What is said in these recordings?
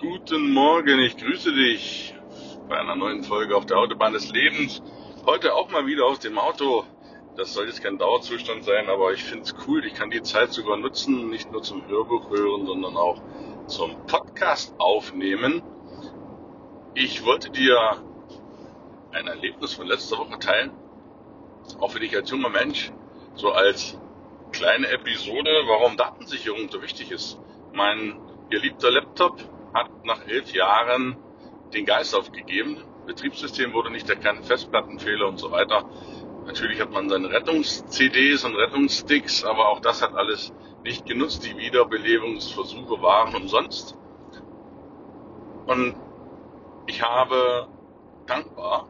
Guten Morgen, ich grüße dich bei einer neuen Folge auf der Autobahn des Lebens. Heute auch mal wieder aus dem Auto. Das soll jetzt kein Dauerzustand sein, aber ich finde es cool. Ich kann die Zeit sogar nutzen, nicht nur zum Hörbuch hören, sondern auch zum Podcast aufnehmen. Ich wollte dir ein Erlebnis von letzter Woche teilen. Auch für dich als junger Mensch, so als kleine Episode, warum Datensicherung so wichtig ist. Mein geliebter Laptop hat nach elf Jahren den Geist aufgegeben. Betriebssystem wurde nicht erkannt, Festplattenfehler und so weiter. Natürlich hat man seine Rettungs-CDs und Rettungssticks, aber auch das hat alles nicht genutzt. Die Wiederbelebungsversuche waren umsonst. Und ich habe dankbar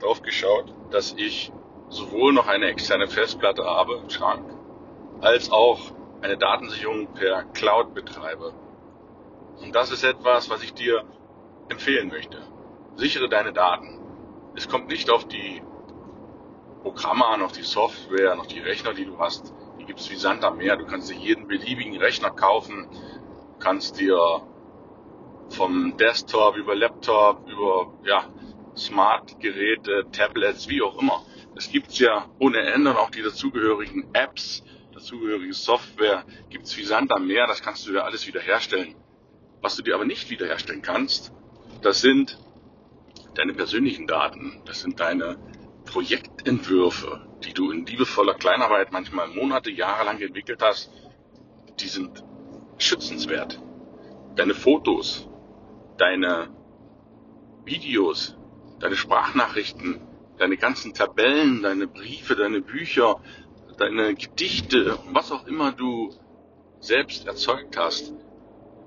drauf geschaut, dass ich sowohl noch eine externe Festplatte habe im Schrank, als auch eine Datensicherung per Cloud betreibe. Und das ist etwas, was ich dir empfehlen möchte. Sichere deine Daten. Es kommt nicht auf die Programme an, auf die Software, auf die Rechner, die du hast. Die gibt es wie Sand am Meer. Du kannst dir jeden beliebigen Rechner kaufen. Du kannst dir vom Desktop über Laptop, über ja, Smart-Geräte, Tablets, wie auch immer. Es gibt ja ohne Ende auch die dazugehörigen Apps, dazugehörige Software, gibt es wie Sand am Meer, das kannst du dir alles wiederherstellen. Was du dir aber nicht wiederherstellen kannst, das sind deine persönlichen Daten, das sind deine Projektentwürfe, die du in liebevoller Kleinarbeit manchmal Monate, Jahre lang entwickelt hast, die sind schützenswert. Deine Fotos, deine Videos, deine Sprachnachrichten, deine ganzen Tabellen, deine Briefe, deine Bücher, deine Gedichte, was auch immer du selbst erzeugt hast,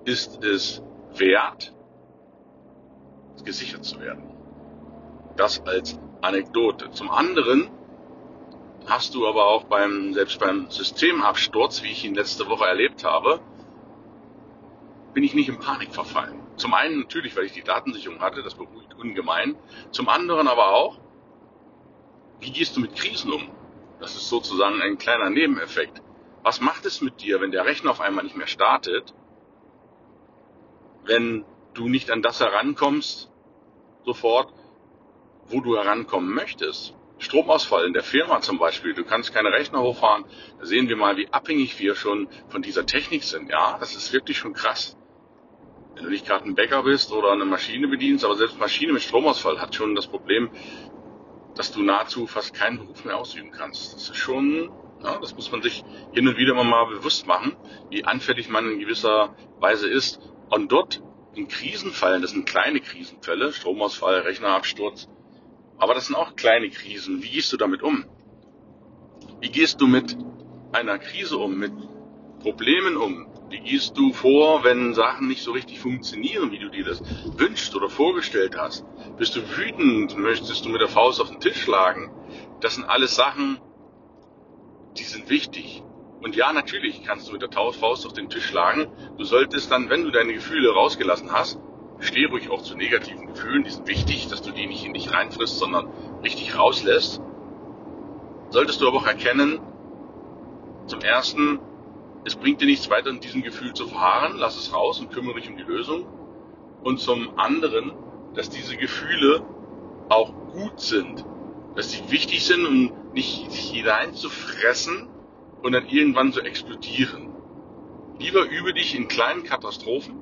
ist es wert, gesichert zu werden. Das als Anekdote. Zum anderen hast du aber auch beim, selbst beim Systemabsturz, wie ich ihn letzte Woche erlebt habe, bin ich nicht in Panik verfallen. Zum einen natürlich, weil ich die Datensicherung hatte, das beruhigt ungemein. Zum anderen aber auch, wie gehst du mit Krisen um? Das ist sozusagen ein kleiner Nebeneffekt. Was macht es mit dir, wenn der Rechner auf einmal nicht mehr startet wenn du nicht an das herankommst, sofort, wo du herankommen möchtest. Stromausfall in der Firma zum Beispiel, du kannst keine Rechner hochfahren, da sehen wir mal, wie abhängig wir schon von dieser Technik sind. Ja, das ist wirklich schon krass. Wenn du nicht gerade ein Bäcker bist oder eine Maschine bedienst, aber selbst Maschine mit Stromausfall hat schon das Problem, dass du nahezu fast keinen Beruf mehr ausüben kannst. Das ist schon, ja, das muss man sich hin und wieder mal bewusst machen, wie anfällig man in gewisser Weise ist. Und dort in Krisenfällen, das sind kleine Krisenfälle, Stromausfall, Rechnerabsturz, aber das sind auch kleine Krisen. Wie gehst du damit um? Wie gehst du mit einer Krise um, mit Problemen um? Wie gehst du vor, wenn Sachen nicht so richtig funktionieren, wie du dir das wünschst oder vorgestellt hast? Bist du wütend? Möchtest du mit der Faust auf den Tisch schlagen? Das sind alles Sachen, die sind wichtig. Und ja, natürlich kannst du mit der Faust auf den Tisch schlagen. Du solltest dann, wenn du deine Gefühle rausgelassen hast, steh ruhig auch zu negativen Gefühlen. Die sind wichtig, dass du die nicht in dich reinfrisst, sondern richtig rauslässt. Solltest du aber auch erkennen, zum ersten, es bringt dir nichts weiter in diesem Gefühl zu verharren. Lass es raus und kümmere dich um die Lösung. Und zum anderen, dass diese Gefühle auch gut sind. Dass sie wichtig sind, um nicht hineinzufressen, und dann irgendwann zu explodieren. Lieber übe dich in kleinen Katastrophen,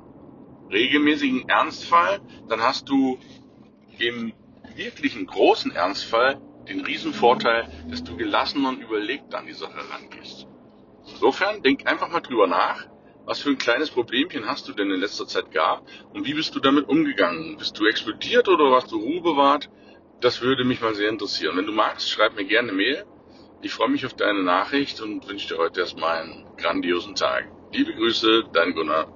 regelmäßigen Ernstfall, dann hast du im wirklichen großen Ernstfall den Riesenvorteil, dass du gelassen und überlegt an die Sache rangehst. Insofern denk einfach mal drüber nach, was für ein kleines Problemchen hast du denn in letzter Zeit gehabt und wie bist du damit umgegangen? Bist du explodiert oder warst du Ruhe bewahrt? Das würde mich mal sehr interessieren. Wenn du magst, schreib mir gerne eine Mail ich freue mich auf deine Nachricht und wünsche dir heute erstmal einen grandiosen Tag. Liebe Grüße, dein Gunnar.